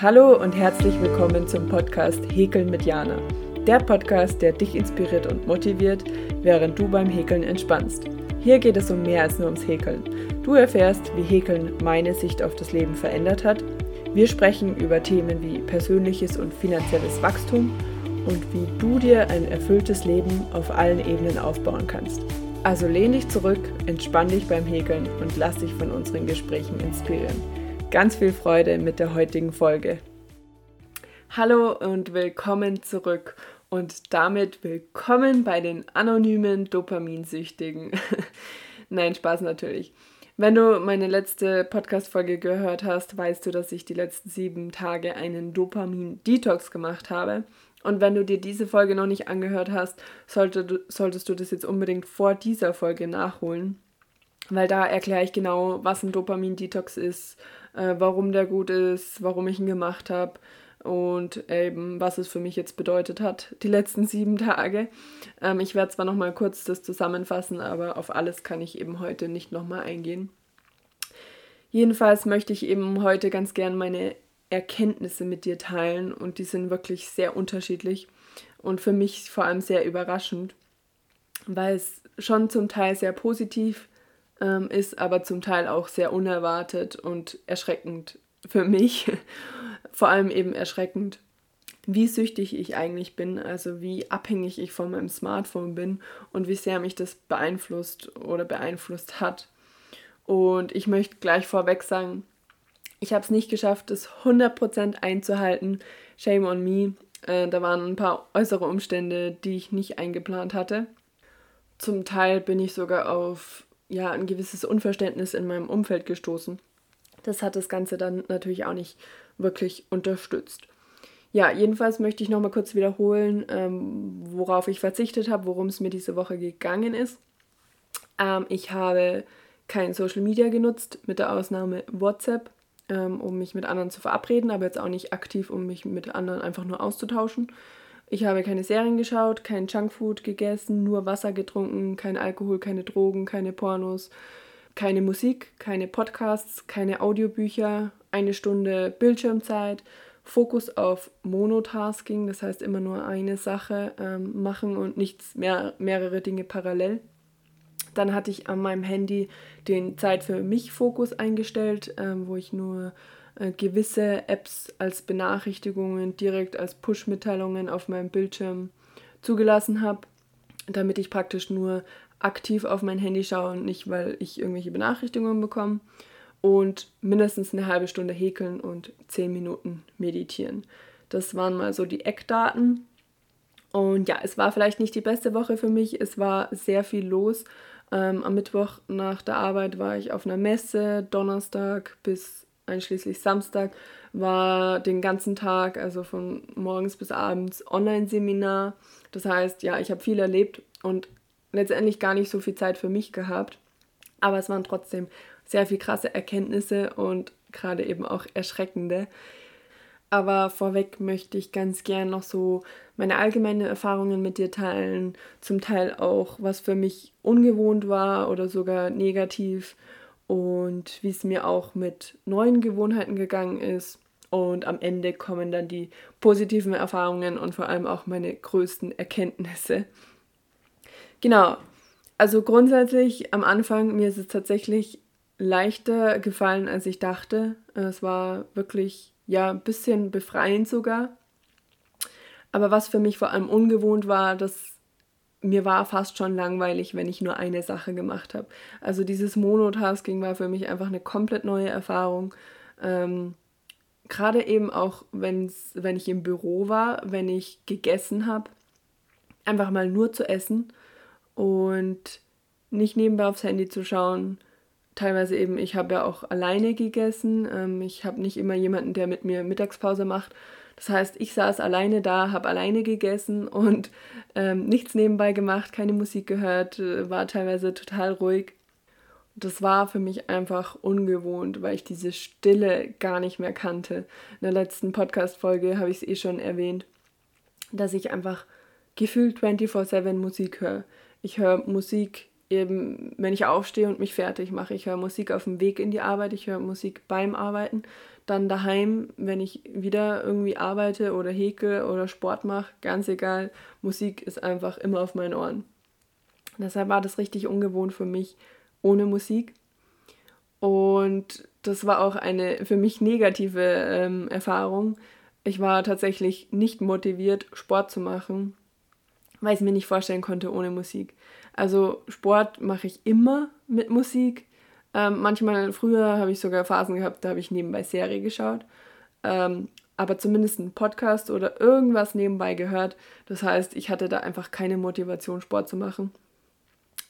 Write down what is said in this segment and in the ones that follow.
Hallo und herzlich willkommen zum Podcast Häkeln mit Jana. Der Podcast, der dich inspiriert und motiviert, während du beim Häkeln entspannst. Hier geht es um mehr als nur ums Häkeln. Du erfährst, wie Häkeln meine Sicht auf das Leben verändert hat. Wir sprechen über Themen wie persönliches und finanzielles Wachstum und wie du dir ein erfülltes Leben auf allen Ebenen aufbauen kannst. Also lehn dich zurück, entspann dich beim Häkeln und lass dich von unseren Gesprächen inspirieren ganz viel Freude mit der heutigen Folge. Hallo und willkommen zurück und damit willkommen bei den anonymen Dopaminsüchtigen. Nein, Spaß natürlich. Wenn du meine letzte Podcast-Folge gehört hast, weißt du, dass ich die letzten sieben Tage einen Dopamin-Detox gemacht habe. Und wenn du dir diese Folge noch nicht angehört hast, sollte, solltest du das jetzt unbedingt vor dieser Folge nachholen. Weil da erkläre ich genau, was ein Dopamin-Detox ist, äh, warum der gut ist, warum ich ihn gemacht habe und eben was es für mich jetzt bedeutet hat, die letzten sieben Tage. Ähm, ich werde zwar nochmal kurz das zusammenfassen, aber auf alles kann ich eben heute nicht nochmal eingehen. Jedenfalls möchte ich eben heute ganz gern meine Erkenntnisse mit dir teilen und die sind wirklich sehr unterschiedlich und für mich vor allem sehr überraschend, weil es schon zum Teil sehr positiv ähm, ist aber zum Teil auch sehr unerwartet und erschreckend für mich. Vor allem eben erschreckend, wie süchtig ich eigentlich bin, also wie abhängig ich von meinem Smartphone bin und wie sehr mich das beeinflusst oder beeinflusst hat. Und ich möchte gleich vorweg sagen, ich habe es nicht geschafft, das 100% einzuhalten. Shame on me. Äh, da waren ein paar äußere Umstände, die ich nicht eingeplant hatte. Zum Teil bin ich sogar auf ja, ein gewisses Unverständnis in meinem Umfeld gestoßen. Das hat das Ganze dann natürlich auch nicht wirklich unterstützt. Ja, jedenfalls möchte ich nochmal kurz wiederholen, ähm, worauf ich verzichtet habe, worum es mir diese Woche gegangen ist. Ähm, ich habe kein Social Media genutzt, mit der Ausnahme WhatsApp, ähm, um mich mit anderen zu verabreden, aber jetzt auch nicht aktiv, um mich mit anderen einfach nur auszutauschen. Ich habe keine Serien geschaut, kein Junkfood gegessen, nur Wasser getrunken, kein Alkohol, keine Drogen, keine Pornos, keine Musik, keine Podcasts, keine Audiobücher, eine Stunde Bildschirmzeit, Fokus auf Monotasking, das heißt immer nur eine Sache ähm, machen und nichts mehr, mehrere Dinge parallel. Dann hatte ich an meinem Handy den Zeit für mich Fokus eingestellt, ähm, wo ich nur gewisse Apps als Benachrichtigungen direkt als Push-Mitteilungen auf meinem Bildschirm zugelassen habe, damit ich praktisch nur aktiv auf mein Handy schaue und nicht, weil ich irgendwelche Benachrichtigungen bekomme. Und mindestens eine halbe Stunde häkeln und zehn Minuten meditieren. Das waren mal so die Eckdaten. Und ja, es war vielleicht nicht die beste Woche für mich. Es war sehr viel los. Ähm, am Mittwoch nach der Arbeit war ich auf einer Messe, Donnerstag bis einschließlich Samstag, war den ganzen Tag, also von morgens bis abends, Online-Seminar. Das heißt, ja, ich habe viel erlebt und letztendlich gar nicht so viel Zeit für mich gehabt. Aber es waren trotzdem sehr viel krasse Erkenntnisse und gerade eben auch erschreckende. Aber vorweg möchte ich ganz gern noch so meine allgemeinen Erfahrungen mit dir teilen. Zum Teil auch, was für mich ungewohnt war oder sogar negativ und wie es mir auch mit neuen Gewohnheiten gegangen ist. Und am Ende kommen dann die positiven Erfahrungen und vor allem auch meine größten Erkenntnisse. Genau, also grundsätzlich am Anfang, mir ist es tatsächlich leichter gefallen, als ich dachte. Es war wirklich, ja, ein bisschen befreiend sogar. Aber was für mich vor allem ungewohnt war, dass mir war fast schon langweilig, wenn ich nur eine Sache gemacht habe. Also dieses Monotasking war für mich einfach eine komplett neue Erfahrung. Ähm, Gerade eben auch, wenn's, wenn ich im Büro war, wenn ich gegessen habe, einfach mal nur zu essen und nicht nebenbei aufs Handy zu schauen. Teilweise eben, ich habe ja auch alleine gegessen. Ähm, ich habe nicht immer jemanden, der mit mir Mittagspause macht, das heißt, ich saß alleine da, habe alleine gegessen und ähm, nichts nebenbei gemacht, keine Musik gehört, äh, war teilweise total ruhig. Das war für mich einfach ungewohnt, weil ich diese Stille gar nicht mehr kannte. In der letzten Podcast-Folge habe ich es eh schon erwähnt, dass ich einfach gefühlt 24-7 Musik höre. Ich höre Musik eben, wenn ich aufstehe und mich fertig mache. Ich höre Musik auf dem Weg in die Arbeit, ich höre Musik beim Arbeiten. Dann daheim, wenn ich wieder irgendwie arbeite oder häkel oder Sport mache, ganz egal, Musik ist einfach immer auf meinen Ohren. Deshalb war das richtig ungewohnt für mich ohne Musik. Und das war auch eine für mich negative ähm, Erfahrung. Ich war tatsächlich nicht motiviert, Sport zu machen, weil ich es mir nicht vorstellen konnte ohne Musik. Also Sport mache ich immer mit Musik. Ähm, manchmal früher habe ich sogar Phasen gehabt, da habe ich nebenbei Serie geschaut. Ähm, aber zumindest einen Podcast oder irgendwas nebenbei gehört. Das heißt, ich hatte da einfach keine Motivation, Sport zu machen.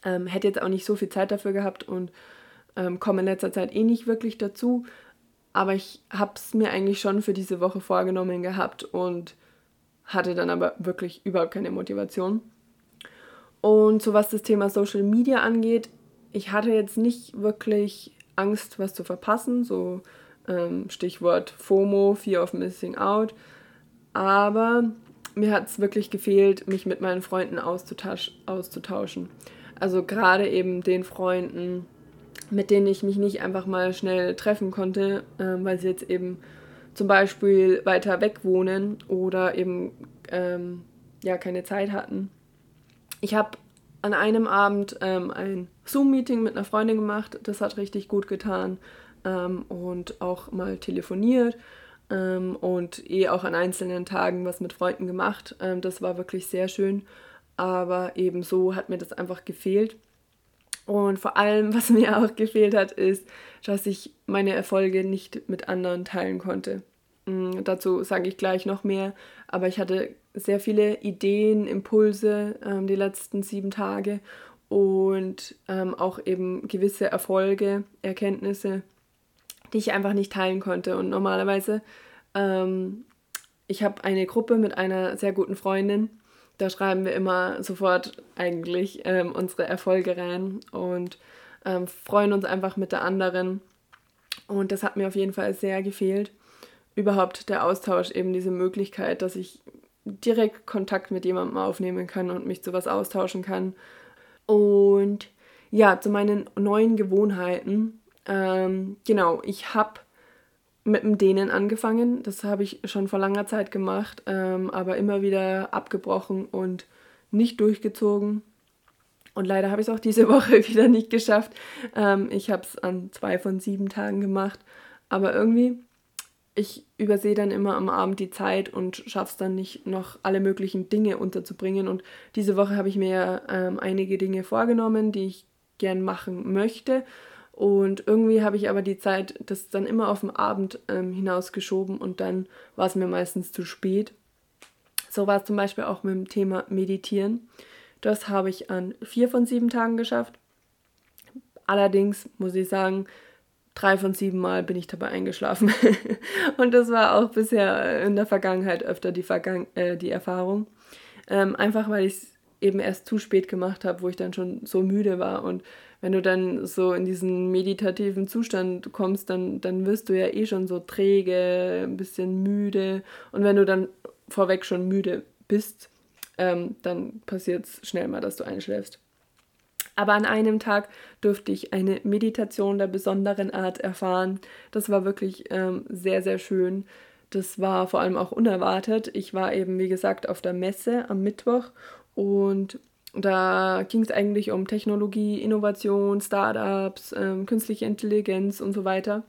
Ähm, hätte jetzt auch nicht so viel Zeit dafür gehabt und ähm, komme in letzter Zeit eh nicht wirklich dazu. Aber ich habe es mir eigentlich schon für diese Woche vorgenommen gehabt und hatte dann aber wirklich überhaupt keine Motivation. Und so was das Thema Social Media angeht, ich hatte jetzt nicht wirklich Angst, was zu verpassen, so ähm, Stichwort FOMO, Fear of Missing Out. Aber mir hat es wirklich gefehlt, mich mit meinen Freunden auszutauschen. Also gerade eben den Freunden, mit denen ich mich nicht einfach mal schnell treffen konnte, äh, weil sie jetzt eben zum Beispiel weiter weg wohnen oder eben ähm, ja keine Zeit hatten. Ich habe an einem Abend ähm, ein Zoom-Meeting mit einer Freundin gemacht. Das hat richtig gut getan. Ähm, und auch mal telefoniert ähm, und eh auch an einzelnen Tagen was mit Freunden gemacht. Ähm, das war wirklich sehr schön. Aber ebenso hat mir das einfach gefehlt. Und vor allem, was mir auch gefehlt hat, ist, dass ich meine Erfolge nicht mit anderen teilen konnte. Mhm, dazu sage ich gleich noch mehr. Aber ich hatte sehr viele Ideen, Impulse ähm, die letzten sieben Tage und ähm, auch eben gewisse Erfolge, Erkenntnisse, die ich einfach nicht teilen konnte. Und normalerweise, ähm, ich habe eine Gruppe mit einer sehr guten Freundin, da schreiben wir immer sofort eigentlich ähm, unsere Erfolge rein und ähm, freuen uns einfach mit der anderen. Und das hat mir auf jeden Fall sehr gefehlt. Überhaupt der Austausch, eben diese Möglichkeit, dass ich direkt Kontakt mit jemandem aufnehmen kann und mich zu was austauschen kann. Und ja, zu meinen neuen Gewohnheiten. Ähm, genau, ich habe mit dem Dehnen angefangen. Das habe ich schon vor langer Zeit gemacht, ähm, aber immer wieder abgebrochen und nicht durchgezogen. Und leider habe ich es auch diese Woche wieder nicht geschafft. Ähm, ich habe es an zwei von sieben Tagen gemacht. Aber irgendwie ich übersehe dann immer am Abend die Zeit und schaffe es dann nicht, noch alle möglichen Dinge unterzubringen. Und diese Woche habe ich mir ähm, einige Dinge vorgenommen, die ich gern machen möchte. Und irgendwie habe ich aber die Zeit, das dann immer auf den Abend ähm, hinausgeschoben und dann war es mir meistens zu spät. So war es zum Beispiel auch mit dem Thema Meditieren. Das habe ich an vier von sieben Tagen geschafft. Allerdings muss ich sagen, drei von sieben Mal bin ich dabei eingeschlafen. und das war auch bisher in der Vergangenheit öfter die, Vergangen äh, die Erfahrung. Ähm, einfach weil ich es eben erst zu spät gemacht habe, wo ich dann schon so müde war. Und wenn du dann so in diesen meditativen Zustand kommst, dann, dann wirst du ja eh schon so träge, ein bisschen müde. Und wenn du dann vorweg schon müde bist, ähm, dann passiert es schnell mal, dass du einschläfst. Aber an einem Tag durfte ich eine Meditation der besonderen Art erfahren. Das war wirklich ähm, sehr, sehr schön. Das war vor allem auch unerwartet. Ich war eben, wie gesagt, auf der Messe am Mittwoch und da ging es eigentlich um Technologie, Innovation, Startups, ähm, künstliche Intelligenz und so weiter.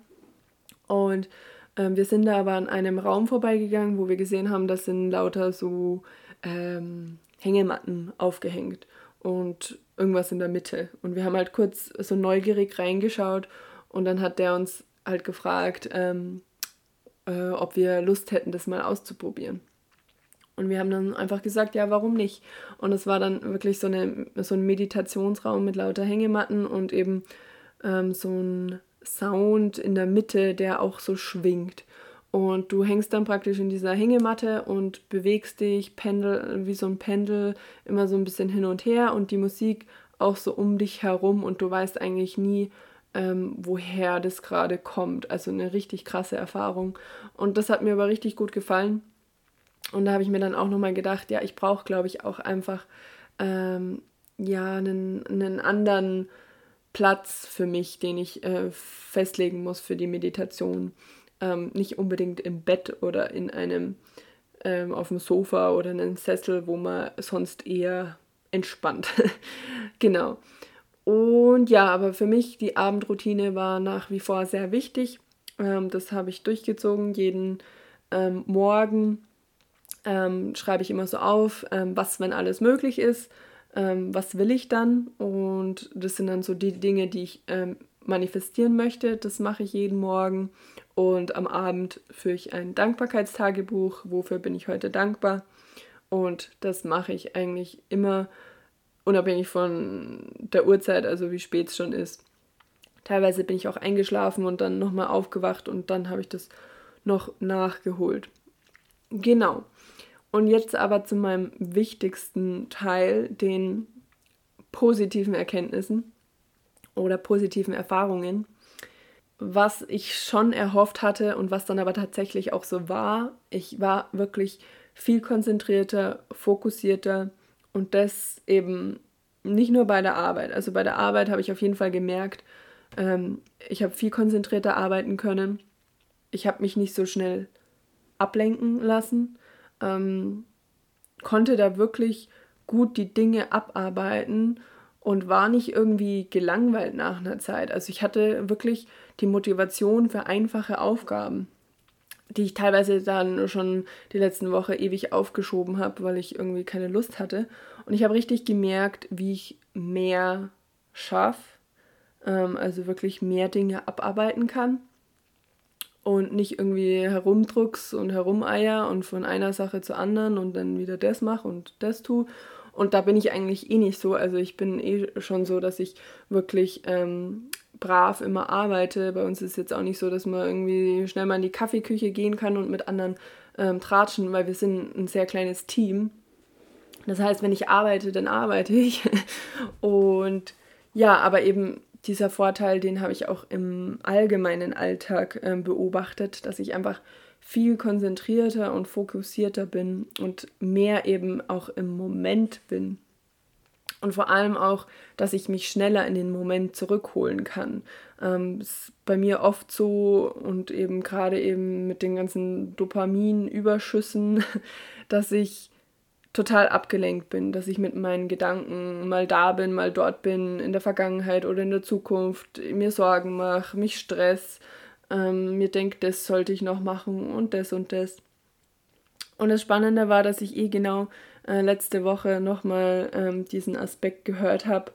Und ähm, wir sind da aber an einem Raum vorbeigegangen, wo wir gesehen haben, das sind lauter so ähm, Hängematten aufgehängt und irgendwas in der Mitte. Und wir haben halt kurz so neugierig reingeschaut und dann hat der uns halt gefragt, ähm, äh, ob wir Lust hätten, das mal auszuprobieren. Und wir haben dann einfach gesagt, ja, warum nicht? Und es war dann wirklich so, eine, so ein Meditationsraum mit lauter Hängematten und eben ähm, so ein Sound in der Mitte, der auch so schwingt. Und du hängst dann praktisch in dieser Hängematte und bewegst dich, pendel, wie so ein Pendel, immer so ein bisschen hin und her und die Musik auch so um dich herum und du weißt eigentlich nie, ähm, woher das gerade kommt. Also eine richtig krasse Erfahrung. Und das hat mir aber richtig gut gefallen. Und da habe ich mir dann auch nochmal gedacht, ja, ich brauche, glaube ich, auch einfach ähm, ja, einen, einen anderen Platz für mich, den ich äh, festlegen muss für die Meditation. Ähm, nicht unbedingt im Bett oder in einem ähm, auf dem Sofa oder in einem Sessel, wo man sonst eher entspannt. genau. Und ja, aber für mich die Abendroutine war nach wie vor sehr wichtig. Ähm, das habe ich durchgezogen. Jeden ähm, Morgen ähm, schreibe ich immer so auf, ähm, was, wenn alles möglich ist, was will ich dann. Und das sind dann so die Dinge, die ich ähm, manifestieren möchte. Das mache ich jeden Morgen. Und am Abend führe ich ein Dankbarkeitstagebuch. Wofür bin ich heute dankbar? Und das mache ich eigentlich immer unabhängig von der Uhrzeit, also wie spät es schon ist. Teilweise bin ich auch eingeschlafen und dann nochmal aufgewacht und dann habe ich das noch nachgeholt. Genau. Und jetzt aber zu meinem wichtigsten Teil, den positiven Erkenntnissen oder positiven Erfahrungen. Was ich schon erhofft hatte und was dann aber tatsächlich auch so war, ich war wirklich viel konzentrierter, fokussierter und das eben nicht nur bei der Arbeit. Also bei der Arbeit habe ich auf jeden Fall gemerkt, ähm, ich habe viel konzentrierter arbeiten können. Ich habe mich nicht so schnell ablenken lassen, ähm, konnte da wirklich gut die Dinge abarbeiten und war nicht irgendwie gelangweilt nach einer Zeit. Also ich hatte wirklich die Motivation für einfache Aufgaben, die ich teilweise dann schon die letzten Woche ewig aufgeschoben habe, weil ich irgendwie keine Lust hatte. Und ich habe richtig gemerkt, wie ich mehr schaffe, ähm, also wirklich mehr Dinge abarbeiten kann und nicht irgendwie herumdrucks und herumeier und von einer Sache zur anderen und dann wieder das mache und das tue. Und da bin ich eigentlich eh nicht so. Also ich bin eh schon so, dass ich wirklich ähm, brav immer arbeite. Bei uns ist es jetzt auch nicht so, dass man irgendwie schnell mal in die Kaffeeküche gehen kann und mit anderen ähm, tratschen, weil wir sind ein sehr kleines Team. Das heißt, wenn ich arbeite, dann arbeite ich. und ja, aber eben dieser Vorteil, den habe ich auch im allgemeinen Alltag äh, beobachtet, dass ich einfach viel konzentrierter und fokussierter bin und mehr eben auch im Moment bin. Und vor allem auch, dass ich mich schneller in den Moment zurückholen kann. Ähm, ist bei mir oft so und eben gerade eben mit den ganzen Dopaminüberschüssen, dass ich total abgelenkt bin, dass ich mit meinen Gedanken mal da bin, mal dort bin, in der Vergangenheit oder in der Zukunft, mir Sorgen mache, mich stress, ähm, mir denke, das sollte ich noch machen und das und das. Und das Spannende war, dass ich eh genau äh, letzte Woche nochmal ähm, diesen Aspekt gehört habe.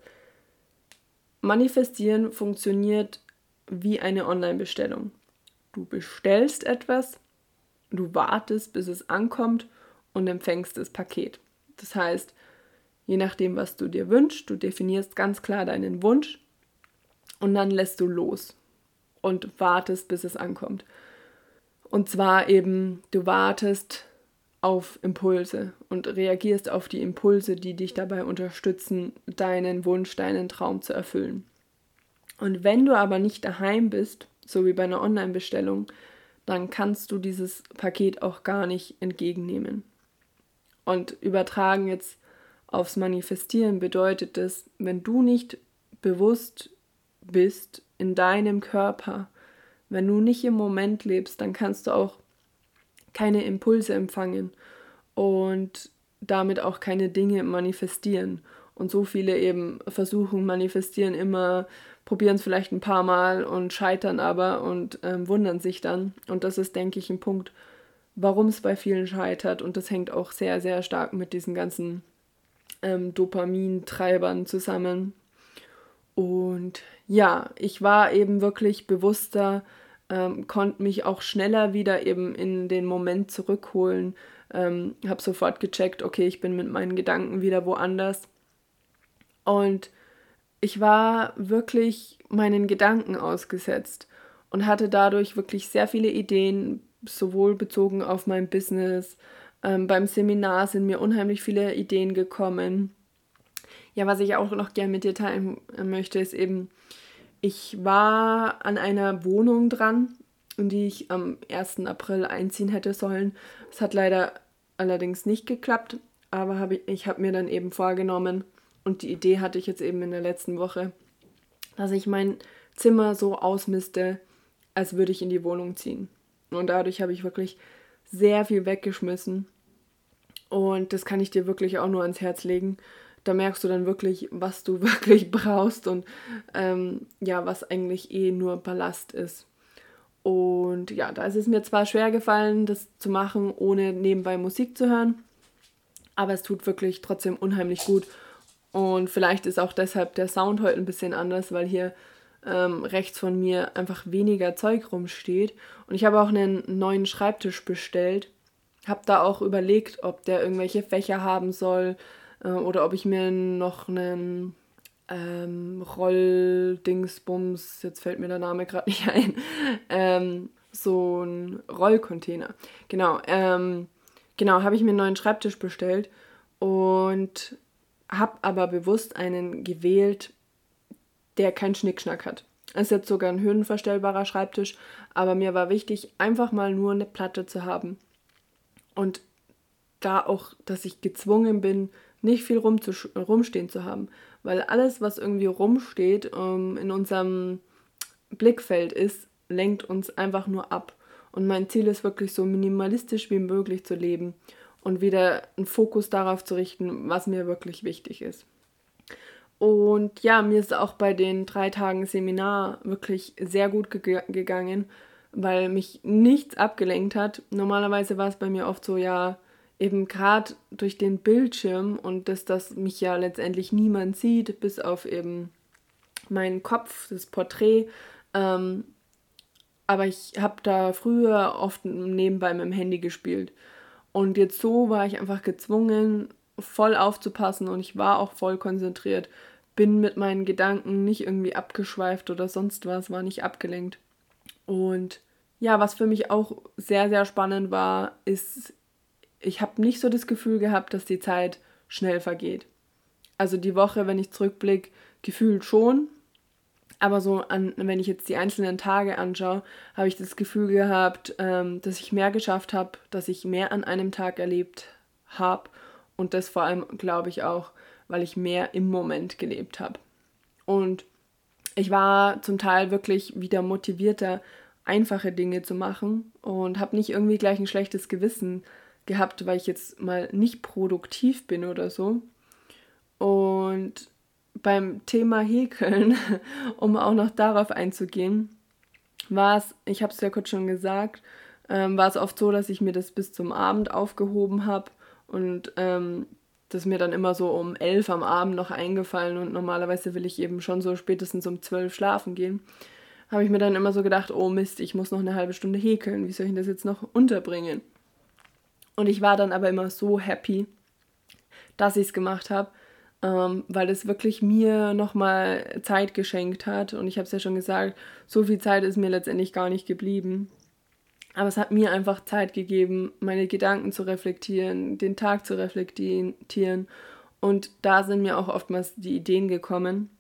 Manifestieren funktioniert wie eine Online-Bestellung. Du bestellst etwas, du wartest, bis es ankommt und empfängst das Paket. Das heißt, je nachdem, was du dir wünschst, du definierst ganz klar deinen Wunsch und dann lässt du los und wartest, bis es ankommt. Und zwar eben, du wartest auf Impulse und reagierst auf die Impulse, die dich dabei unterstützen, deinen Wunsch, deinen Traum zu erfüllen. Und wenn du aber nicht daheim bist, so wie bei einer Online-Bestellung, dann kannst du dieses Paket auch gar nicht entgegennehmen. Und übertragen jetzt aufs Manifestieren bedeutet es, wenn du nicht bewusst bist in deinem Körper, wenn du nicht im Moment lebst, dann kannst du auch keine Impulse empfangen und damit auch keine Dinge manifestieren. Und so viele eben versuchen, manifestieren immer, probieren es vielleicht ein paar Mal und scheitern aber und ähm, wundern sich dann. Und das ist, denke ich, ein Punkt, warum es bei vielen scheitert. Und das hängt auch sehr, sehr stark mit diesen ganzen ähm, Dopamintreibern zusammen. Und ja, ich war eben wirklich bewusster, ähm, konnte mich auch schneller wieder eben in den Moment zurückholen. Ähm, habe sofort gecheckt, okay, ich bin mit meinen Gedanken wieder woanders. Und ich war wirklich meinen Gedanken ausgesetzt und hatte dadurch wirklich sehr viele Ideen, sowohl bezogen auf mein Business. Ähm, beim Seminar sind mir unheimlich viele Ideen gekommen. Ja, was ich auch noch gerne mit dir teilen möchte, ist eben, ich war an einer Wohnung dran, in die ich am 1. April einziehen hätte sollen. Es hat leider allerdings nicht geklappt, aber hab ich, ich habe mir dann eben vorgenommen, Und die Idee hatte ich jetzt eben in der letzten Woche, dass ich mein Zimmer so ausmiste, als würde ich in die Wohnung ziehen. Und dadurch habe ich wirklich sehr viel weggeschmissen. Und das kann ich dir wirklich auch nur ans Herz legen. Da merkst du dann wirklich, was du wirklich brauchst und ähm, ja, was eigentlich eh nur Ballast ist. Und ja, da ist es mir zwar schwer gefallen, das zu machen, ohne nebenbei Musik zu hören, aber es tut wirklich trotzdem unheimlich gut. Und vielleicht ist auch deshalb der Sound heute ein bisschen anders, weil hier ähm, rechts von mir einfach weniger Zeug rumsteht. Und ich habe auch einen neuen Schreibtisch bestellt. Habe da auch überlegt, ob der irgendwelche Fächer haben soll äh, oder ob ich mir noch einen ähm, Rolldingsbums, jetzt fällt mir der Name gerade nicht ein, ähm, so ein Rollcontainer. Genau, ähm, genau, habe ich mir einen neuen Schreibtisch bestellt und habe aber bewusst einen gewählt, der keinen Schnickschnack hat. Ist jetzt sogar ein höhenverstellbarer Schreibtisch, aber mir war wichtig, einfach mal nur eine Platte zu haben. Und da auch, dass ich gezwungen bin, nicht viel rumstehen zu haben weil alles, was irgendwie rumsteht, ähm, in unserem Blickfeld ist, lenkt uns einfach nur ab. Und mein Ziel ist wirklich so minimalistisch wie möglich zu leben und wieder einen Fokus darauf zu richten, was mir wirklich wichtig ist. Und ja, mir ist auch bei den drei Tagen Seminar wirklich sehr gut ge gegangen, weil mich nichts abgelenkt hat. Normalerweise war es bei mir oft so, ja, eben gerade durch den Bildschirm und dass das mich ja letztendlich niemand sieht, bis auf eben meinen Kopf, das Porträt. Ähm, aber ich habe da früher oft nebenbei mit dem Handy gespielt. Und jetzt so war ich einfach gezwungen, voll aufzupassen und ich war auch voll konzentriert. Bin mit meinen Gedanken nicht irgendwie abgeschweift oder sonst was, war nicht abgelenkt. Und ja, was für mich auch sehr, sehr spannend war, ist ich habe nicht so das Gefühl gehabt, dass die Zeit schnell vergeht. Also die Woche, wenn ich zurückblicke, gefühlt schon. Aber so, an, wenn ich jetzt die einzelnen Tage anschaue, habe ich das Gefühl gehabt, ähm, dass ich mehr geschafft habe, dass ich mehr an einem Tag erlebt habe. Und das vor allem, glaube ich, auch, weil ich mehr im Moment gelebt habe. Und ich war zum Teil wirklich wieder motivierter, einfache Dinge zu machen und habe nicht irgendwie gleich ein schlechtes Gewissen gehabt, weil ich jetzt mal nicht produktiv bin oder so. Und beim Thema Häkeln, um auch noch darauf einzugehen, war es, ich habe es ja kurz schon gesagt, ähm, war es oft so, dass ich mir das bis zum Abend aufgehoben habe und ähm, das mir dann immer so um elf am Abend noch eingefallen und normalerweise will ich eben schon so spätestens um zwölf schlafen gehen. Habe ich mir dann immer so gedacht, oh Mist, ich muss noch eine halbe Stunde häkeln, wie soll ich das jetzt noch unterbringen? Und ich war dann aber immer so happy, dass ich es gemacht habe, ähm, weil es wirklich mir nochmal Zeit geschenkt hat. Und ich habe es ja schon gesagt, so viel Zeit ist mir letztendlich gar nicht geblieben. Aber es hat mir einfach Zeit gegeben, meine Gedanken zu reflektieren, den Tag zu reflektieren. Und da sind mir auch oftmals die Ideen gekommen.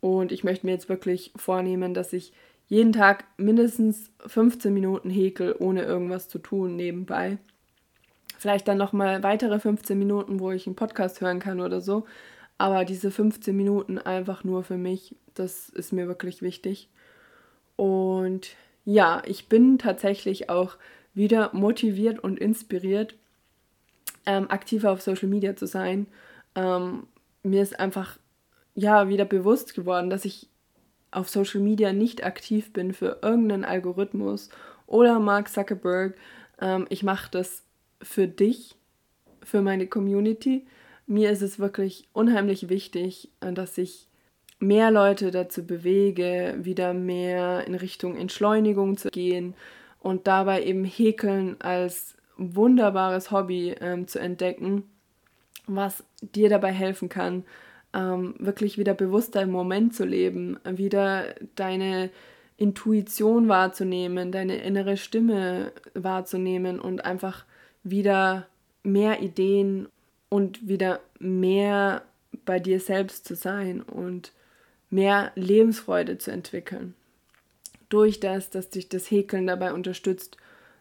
Und ich möchte mir jetzt wirklich vornehmen, dass ich jeden Tag mindestens 15 Minuten häkel, ohne irgendwas zu tun nebenbei vielleicht dann nochmal weitere 15 Minuten, wo ich einen Podcast hören kann oder so. Aber diese 15 Minuten einfach nur für mich, das ist mir wirklich wichtig. Und ja, ich bin tatsächlich auch wieder motiviert und inspiriert, ähm, aktiver auf Social Media zu sein. Ähm, mir ist einfach ja wieder bewusst geworden, dass ich auf Social Media nicht aktiv bin für irgendeinen Algorithmus oder Mark Zuckerberg. Ähm, ich mache das für dich, für meine Community. Mir ist es wirklich unheimlich wichtig, äh, dass ich mehr Leute dazu bewege, wieder mehr in Richtung Entschleunigung zu gehen und dabei eben Häkeln als wunderbares Hobby ähm, zu entdecken, was dir dabei helfen kann, ähm, wirklich wieder bewusster im Moment zu leben, wieder deine Intuition wahrzunehmen, deine innere Stimme wahrzunehmen und einfach wieder mehr Ideen und wieder mehr bei dir selbst zu sein und mehr Lebensfreude zu entwickeln. Durch das, dass dich das Häkeln dabei unterstützt,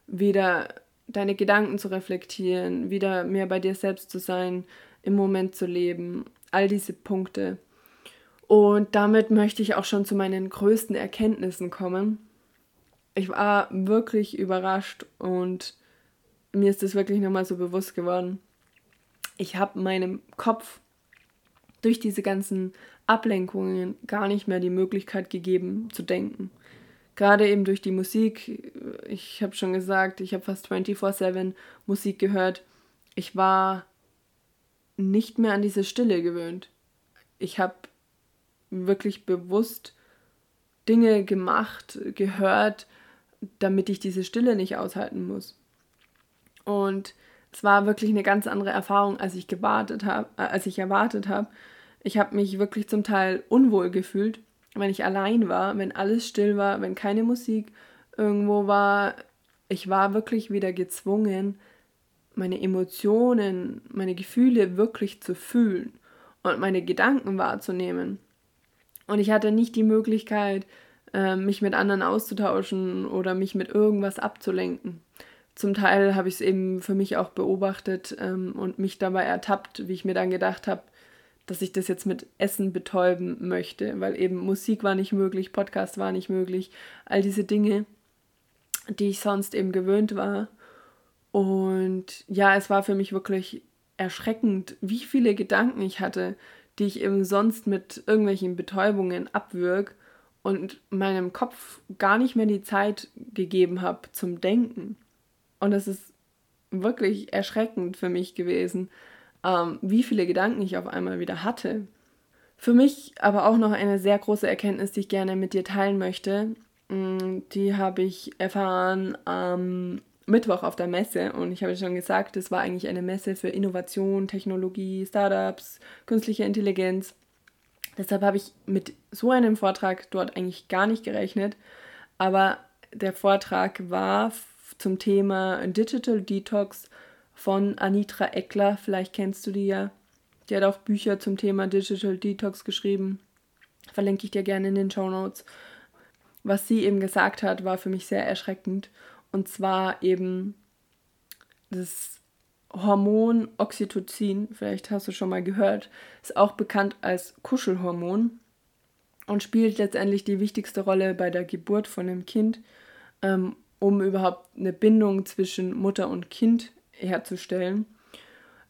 wieder deine Gedanken zu reflektieren, wieder mehr bei dir selbst zu sein, im Moment zu leben, all diese Punkte. Und damit möchte ich auch schon zu meinen größten Erkenntnissen kommen. Ich war wirklich überrascht und mir ist das wirklich nochmal so bewusst geworden. Ich habe meinem Kopf durch diese ganzen Ablenkungen gar nicht mehr die Möglichkeit gegeben zu denken. Gerade eben durch die Musik, ich habe schon gesagt, ich habe fast 24/7 Musik gehört. Ich war nicht mehr an diese Stille gewöhnt. Ich habe wirklich bewusst Dinge gemacht, gehört, damit ich diese Stille nicht aushalten muss. Und es war wirklich eine ganz andere Erfahrung, als ich gewartet habe, äh, als ich erwartet habe. Ich habe mich wirklich zum Teil unwohl gefühlt, wenn ich allein war, wenn alles still war, wenn keine Musik irgendwo war. Ich war wirklich wieder gezwungen, meine Emotionen, meine Gefühle wirklich zu fühlen und meine Gedanken wahrzunehmen. Und ich hatte nicht die Möglichkeit, ähm, mich mit anderen auszutauschen oder mich mit irgendwas abzulenken. Zum Teil habe ich es eben für mich auch beobachtet ähm, und mich dabei ertappt, wie ich mir dann gedacht habe, dass ich das jetzt mit Essen betäuben möchte, weil eben Musik war nicht möglich, Podcast war nicht möglich, all diese Dinge, die ich sonst eben gewöhnt war. Und ja, es war für mich wirklich erschreckend, wie viele Gedanken ich hatte, die ich eben sonst mit irgendwelchen Betäubungen abwürg und meinem Kopf gar nicht mehr die Zeit gegeben habe zum Denken. Und das ist wirklich erschreckend für mich gewesen, ähm, wie viele Gedanken ich auf einmal wieder hatte. Für mich aber auch noch eine sehr große Erkenntnis, die ich gerne mit dir teilen möchte. Mm, die habe ich erfahren am Mittwoch auf der Messe und ich habe schon gesagt, es war eigentlich eine Messe für Innovation, Technologie, Startups, künstliche Intelligenz. Deshalb habe ich mit so einem Vortrag dort eigentlich gar nicht gerechnet, aber der Vortrag war zum Thema Digital Detox von Anitra Eckler. Vielleicht kennst du die ja. Die hat auch Bücher zum Thema Digital Detox geschrieben. Verlinke ich dir gerne in den Show Notes. Was sie eben gesagt hat, war für mich sehr erschreckend. Und zwar eben das Hormon Oxytocin, vielleicht hast du schon mal gehört, ist auch bekannt als Kuschelhormon und spielt letztendlich die wichtigste Rolle bei der Geburt von einem Kind, ähm, um überhaupt eine Bindung zwischen Mutter und Kind herzustellen.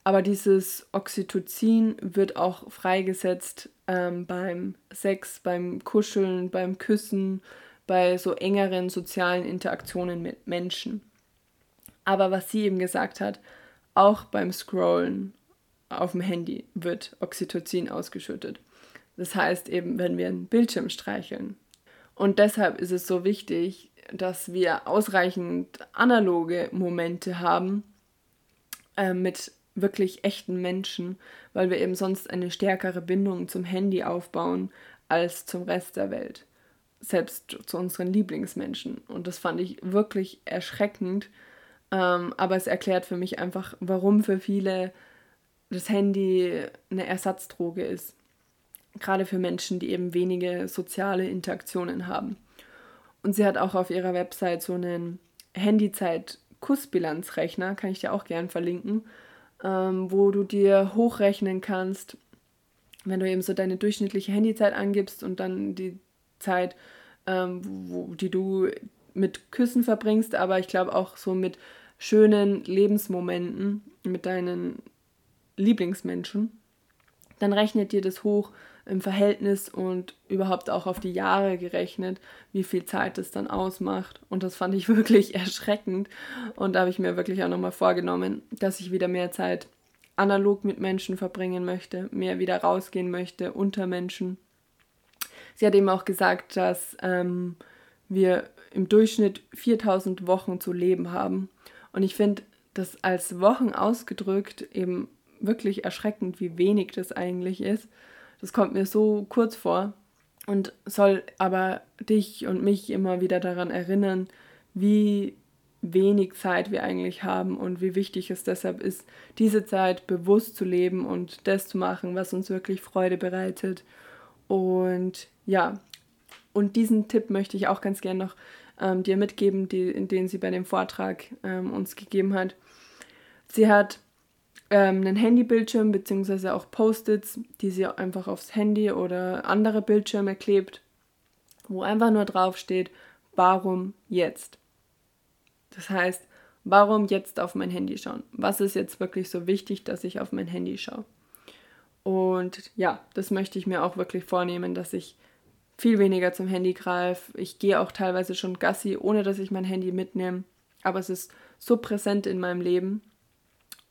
Aber dieses Oxytocin wird auch freigesetzt ähm, beim Sex, beim Kuscheln, beim Küssen, bei so engeren sozialen Interaktionen mit Menschen. Aber was sie eben gesagt hat, auch beim Scrollen auf dem Handy wird Oxytocin ausgeschüttet. Das heißt eben, wenn wir einen Bildschirm streicheln. Und deshalb ist es so wichtig, dass wir ausreichend analoge Momente haben, äh, mit wirklich echten Menschen, weil wir eben sonst eine stärkere Bindung zum Handy aufbauen als zum Rest der Welt. Selbst zu unseren Lieblingsmenschen. Und das fand ich wirklich erschreckend. Ähm, aber es erklärt für mich einfach, warum für viele das Handy eine Ersatzdroge ist. Gerade für Menschen, die eben wenige soziale Interaktionen haben. Und sie hat auch auf ihrer Website so einen Handyzeit Kussbilanzrechner, kann ich dir auch gern verlinken, ähm, wo du dir hochrechnen kannst, wenn du eben so deine durchschnittliche Handyzeit angibst und dann die Zeit, ähm, wo, die du mit Küssen verbringst, aber ich glaube auch so mit schönen Lebensmomenten mit deinen Lieblingsmenschen, dann rechnet dir das hoch im Verhältnis und überhaupt auch auf die Jahre gerechnet, wie viel Zeit das dann ausmacht. Und das fand ich wirklich erschreckend. Und da habe ich mir wirklich auch nochmal vorgenommen, dass ich wieder mehr Zeit analog mit Menschen verbringen möchte, mehr wieder rausgehen möchte unter Menschen. Sie hat eben auch gesagt, dass ähm, wir im Durchschnitt 4000 Wochen zu leben haben. Und ich finde das als Wochen ausgedrückt eben wirklich erschreckend, wie wenig das eigentlich ist. Das kommt mir so kurz vor und soll aber dich und mich immer wieder daran erinnern, wie wenig Zeit wir eigentlich haben und wie wichtig es deshalb ist, diese Zeit bewusst zu leben und das zu machen, was uns wirklich Freude bereitet. Und ja, und diesen Tipp möchte ich auch ganz gerne noch ähm, dir mitgeben, die, den sie bei dem Vortrag ähm, uns gegeben hat. Sie hat ähm, einen Handybildschirm bzw. auch Post-its, die sie einfach aufs Handy oder andere Bildschirme klebt, wo einfach nur drauf steht, warum jetzt? Das heißt, warum jetzt auf mein Handy schauen? Was ist jetzt wirklich so wichtig, dass ich auf mein Handy schaue? Und ja, das möchte ich mir auch wirklich vornehmen, dass ich viel weniger zum Handy greife. Ich gehe auch teilweise schon Gassi, ohne dass ich mein Handy mitnehme. Aber es ist so präsent in meinem Leben.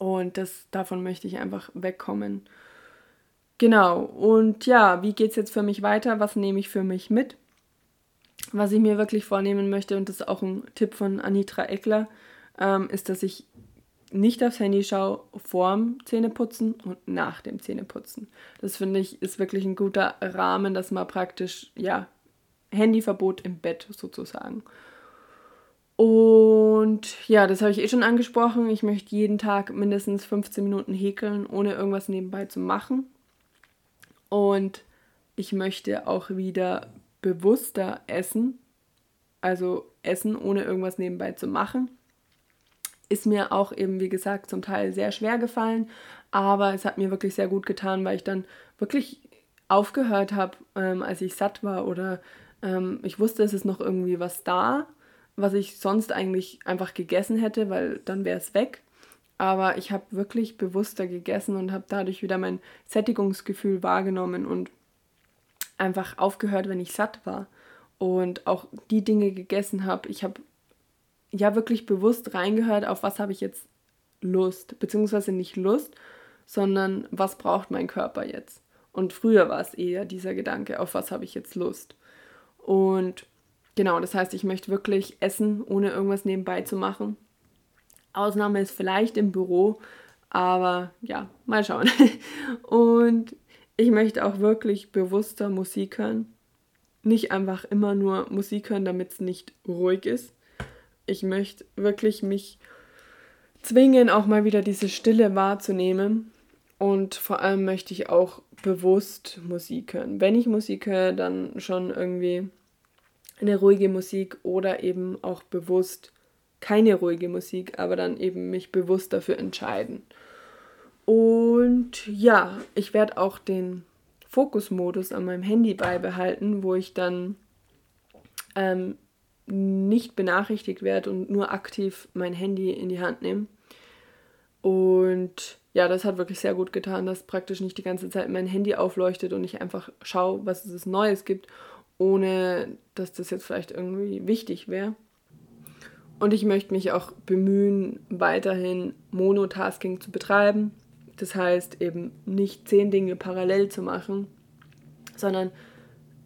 Und das, davon möchte ich einfach wegkommen. Genau. Und ja, wie geht es jetzt für mich weiter? Was nehme ich für mich mit? Was ich mir wirklich vornehmen möchte, und das ist auch ein Tipp von Anitra Eckler, ähm, ist, dass ich nicht aufs Handy schaue vorm Zähneputzen und nach dem Zähneputzen. Das finde ich ist wirklich ein guter Rahmen, dass man praktisch, ja, Handyverbot im Bett sozusagen. Und ja, das habe ich eh schon angesprochen. Ich möchte jeden Tag mindestens 15 Minuten häkeln, ohne irgendwas nebenbei zu machen. Und ich möchte auch wieder bewusster essen. Also essen, ohne irgendwas nebenbei zu machen ist mir auch eben, wie gesagt, zum Teil sehr schwer gefallen, aber es hat mir wirklich sehr gut getan, weil ich dann wirklich aufgehört habe, ähm, als ich satt war oder ähm, ich wusste, es ist noch irgendwie was da, was ich sonst eigentlich einfach gegessen hätte, weil dann wäre es weg. Aber ich habe wirklich bewusster gegessen und habe dadurch wieder mein Sättigungsgefühl wahrgenommen und einfach aufgehört, wenn ich satt war. Und auch die Dinge gegessen habe. Ich habe ja wirklich bewusst reingehört, auf was habe ich jetzt Lust, beziehungsweise nicht Lust, sondern was braucht mein Körper jetzt. Und früher war es eher dieser Gedanke, auf was habe ich jetzt Lust. Und genau, das heißt, ich möchte wirklich essen, ohne irgendwas nebenbei zu machen. Ausnahme ist vielleicht im Büro, aber ja, mal schauen. Und ich möchte auch wirklich bewusster Musik hören. Nicht einfach immer nur Musik hören, damit es nicht ruhig ist, ich möchte wirklich mich zwingen, auch mal wieder diese Stille wahrzunehmen. Und vor allem möchte ich auch bewusst Musik hören. Wenn ich Musik höre, dann schon irgendwie eine ruhige Musik oder eben auch bewusst keine ruhige Musik, aber dann eben mich bewusst dafür entscheiden. Und ja, ich werde auch den Fokusmodus an meinem Handy beibehalten, wo ich dann ähm, nicht benachrichtigt werde und nur aktiv mein Handy in die Hand nehme. Und ja, das hat wirklich sehr gut getan, dass praktisch nicht die ganze Zeit mein Handy aufleuchtet und ich einfach schaue, was es Neues gibt, ohne dass das jetzt vielleicht irgendwie wichtig wäre. Und ich möchte mich auch bemühen, weiterhin Monotasking zu betreiben. Das heißt eben nicht zehn Dinge parallel zu machen, sondern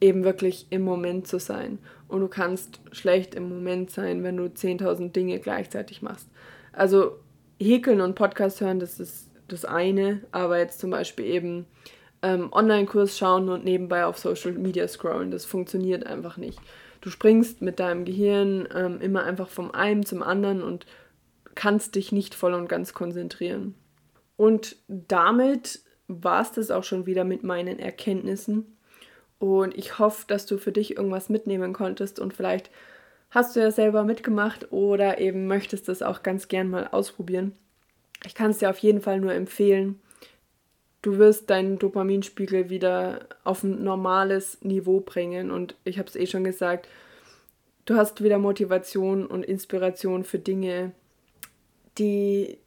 eben wirklich im Moment zu sein. Und du kannst schlecht im Moment sein, wenn du 10.000 Dinge gleichzeitig machst. Also häkeln und Podcast hören, das ist das eine, aber jetzt zum Beispiel eben ähm, Online-Kurs schauen und nebenbei auf Social Media scrollen, das funktioniert einfach nicht. Du springst mit deinem Gehirn ähm, immer einfach vom einen zum anderen und kannst dich nicht voll und ganz konzentrieren. Und damit war es das auch schon wieder mit meinen Erkenntnissen. Und ich hoffe, dass du für dich irgendwas mitnehmen konntest und vielleicht hast du ja selber mitgemacht oder eben möchtest es auch ganz gern mal ausprobieren. Ich kann es dir auf jeden Fall nur empfehlen. Du wirst deinen Dopaminspiegel wieder auf ein normales Niveau bringen und ich habe es eh schon gesagt, du hast wieder Motivation und Inspiration für Dinge, die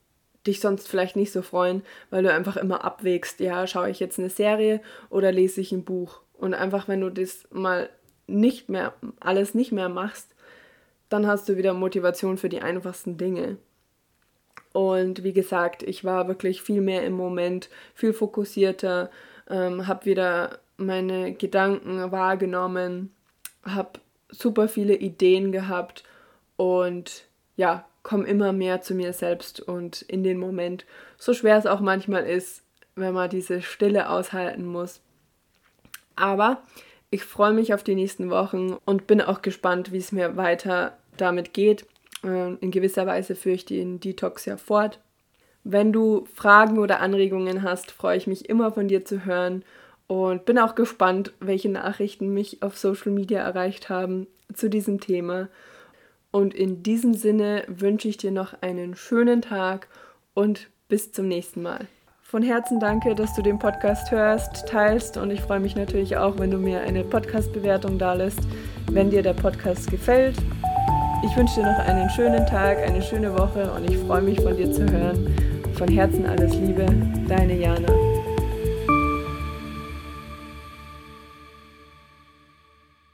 dich sonst vielleicht nicht so freuen, weil du einfach immer abwägst, ja, schaue ich jetzt eine Serie oder lese ich ein Buch und einfach, wenn du das mal nicht mehr, alles nicht mehr machst, dann hast du wieder Motivation für die einfachsten Dinge. Und wie gesagt, ich war wirklich viel mehr im Moment, viel fokussierter, ähm, habe wieder meine Gedanken wahrgenommen, habe super viele Ideen gehabt und ja, komme immer mehr zu mir selbst und in den Moment, so schwer es auch manchmal ist, wenn man diese Stille aushalten muss, aber ich freue mich auf die nächsten Wochen und bin auch gespannt, wie es mir weiter damit geht. Ähm, in gewisser Weise führe ich den Detox ja fort. Wenn du Fragen oder Anregungen hast, freue ich mich immer von dir zu hören und bin auch gespannt, welche Nachrichten mich auf Social Media erreicht haben zu diesem Thema. Und in diesem Sinne wünsche ich dir noch einen schönen Tag und Bis zum nächsten Mal. Von Herzen danke, dass du den Podcast hörst, teilst und ich freue mich natürlich auch, wenn du mir eine Podcast-Bewertung dalässt, wenn dir der Podcast gefällt. Ich wünsche dir noch einen schönen Tag, eine schöne Woche und ich freue mich von dir zu hören. Von Herzen alles Liebe, deine Jana.